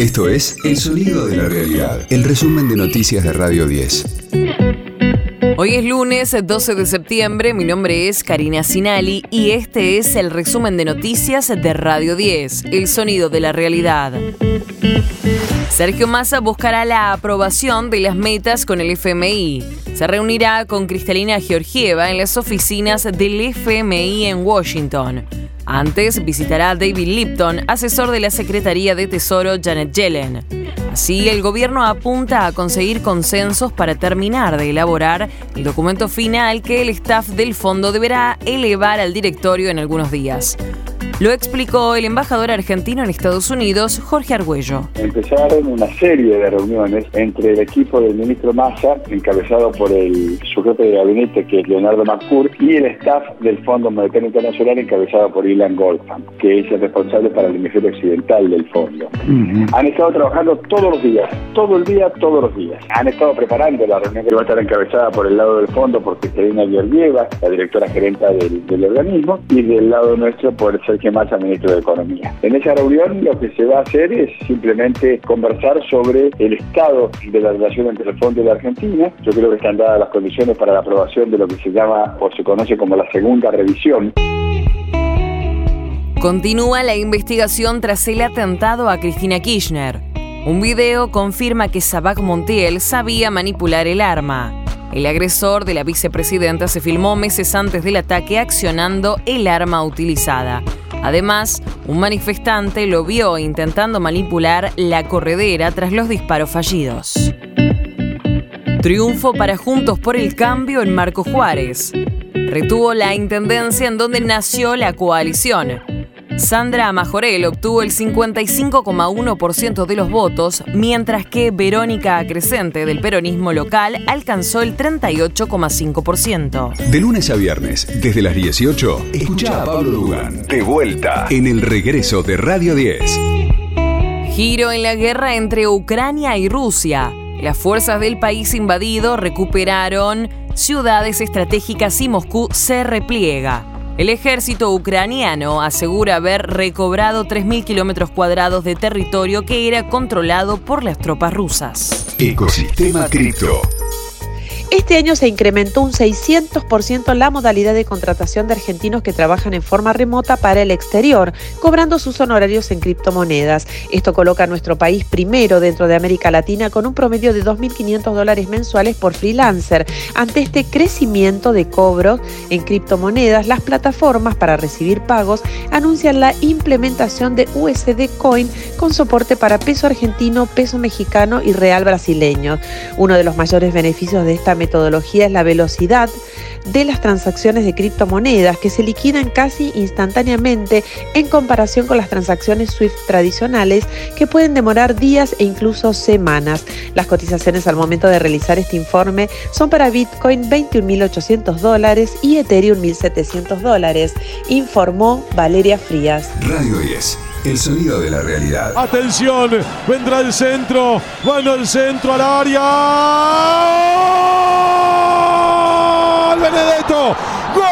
Esto es El Sonido de la Realidad, el resumen de noticias de Radio 10. Hoy es lunes 12 de septiembre, mi nombre es Karina Sinali y este es el resumen de noticias de Radio 10, El Sonido de la Realidad. Sergio Massa buscará la aprobación de las metas con el FMI. Se reunirá con Cristalina Georgieva en las oficinas del FMI en Washington. Antes visitará a David Lipton, asesor de la Secretaría de Tesoro Janet Yellen. Así, el gobierno apunta a conseguir consensos para terminar de elaborar el documento final que el staff del fondo deberá elevar al directorio en algunos días. Lo explicó el embajador argentino en Estados Unidos, Jorge Argüello. Empezaron una serie de reuniones entre el equipo del ministro Massa, encabezado por el sujeto de gabinete, que es Leonardo Macur, y el staff del Fondo Monetario Internacional, encabezado por Ilan Goldman, que es el responsable para el hemisferio occidental del fondo. Han estado trabajando todos los días, todo el día, todos los días. Han estado preparando la reunión que va a estar encabezada por el lado del fondo por Cristalina Georgieva, la directora gerenta del, del organismo, y del lado nuestro por Sergio más al ministro de Economía. En esa reunión lo que se va a hacer es simplemente conversar sobre el estado de la relación entre el Fondo y la Argentina. Yo creo que están dadas las condiciones para la aprobación de lo que se llama o se conoce como la segunda revisión. Continúa la investigación tras el atentado a Cristina Kirchner. Un video confirma que Sabac Montiel sabía manipular el arma. El agresor de la vicepresidenta se filmó meses antes del ataque accionando el arma utilizada. Además, un manifestante lo vio intentando manipular la corredera tras los disparos fallidos. Triunfo para Juntos por el Cambio en Marco Juárez. Retuvo la intendencia en donde nació la coalición. Sandra Majorel obtuvo el 55,1% de los votos, mientras que Verónica Acrecente del peronismo local alcanzó el 38,5%. De lunes a viernes, desde las 18, escucha a Pablo Dugan de vuelta en el regreso de Radio 10. Giro en la guerra entre Ucrania y Rusia. Las fuerzas del país invadido recuperaron ciudades estratégicas y Moscú se repliega. El ejército ucraniano asegura haber recobrado 3.000 kilómetros cuadrados de territorio que era controlado por las tropas rusas. Ecosistema Cripto. Este año se incrementó un 600% la modalidad de contratación de argentinos que trabajan en forma remota para el exterior, cobrando sus honorarios en criptomonedas. Esto coloca a nuestro país primero dentro de América Latina con un promedio de 2.500 dólares mensuales por freelancer. Ante este crecimiento de cobros en criptomonedas, las plataformas para recibir pagos anuncian la implementación de USD Coin con soporte para peso argentino, peso mexicano y real brasileño. Uno de los mayores beneficios de esta metodología es la velocidad de las transacciones de criptomonedas que se liquidan casi instantáneamente en comparación con las transacciones SWIFT tradicionales que pueden demorar días e incluso semanas. Las cotizaciones al momento de realizar este informe son para Bitcoin 21.800 dólares y Ethereum 1.700 dólares, informó Valeria Frías. Radio 10. El sonido de la realidad. Atención, vendrá el centro, van al centro al área. Benedetto, gol.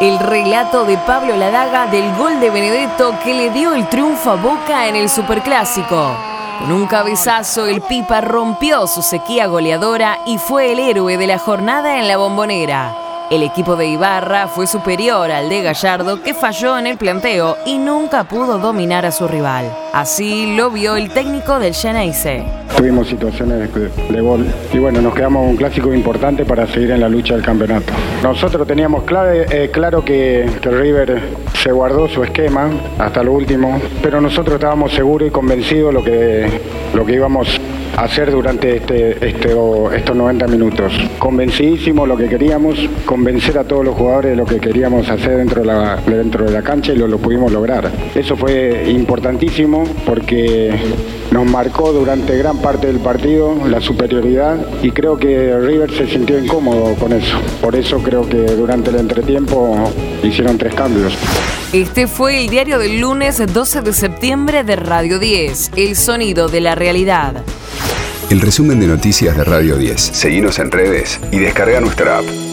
El relato de Pablo Ladaga del gol de Benedetto que le dio el triunfo a Boca en el Superclásico. Con un cabezazo, el Pipa rompió su sequía goleadora y fue el héroe de la jornada en la bombonera. El equipo de Ibarra fue superior al de Gallardo que falló en el planteo y nunca pudo dominar a su rival. Así lo vio el técnico del Geneise. Tuvimos situaciones de, gol y bueno, nos quedamos un clásico importante para seguir en la lucha del campeonato. Nosotros teníamos clave, eh, claro que, que River se guardó su esquema hasta lo último, pero nosotros estábamos seguros y convencidos lo que, lo que íbamos hacer durante este, este, estos 90 minutos. Convencidísimo lo que queríamos, convencer a todos los jugadores de lo que queríamos hacer dentro de la, dentro de la cancha y lo, lo pudimos lograr. Eso fue importantísimo porque nos marcó durante gran parte del partido la superioridad y creo que River se sintió incómodo con eso. Por eso creo que durante el entretiempo hicieron tres cambios. Este fue el diario del lunes 12 de septiembre de Radio 10, El Sonido de la Realidad. El resumen de noticias de Radio 10. Seguimos en redes y descarga nuestra app.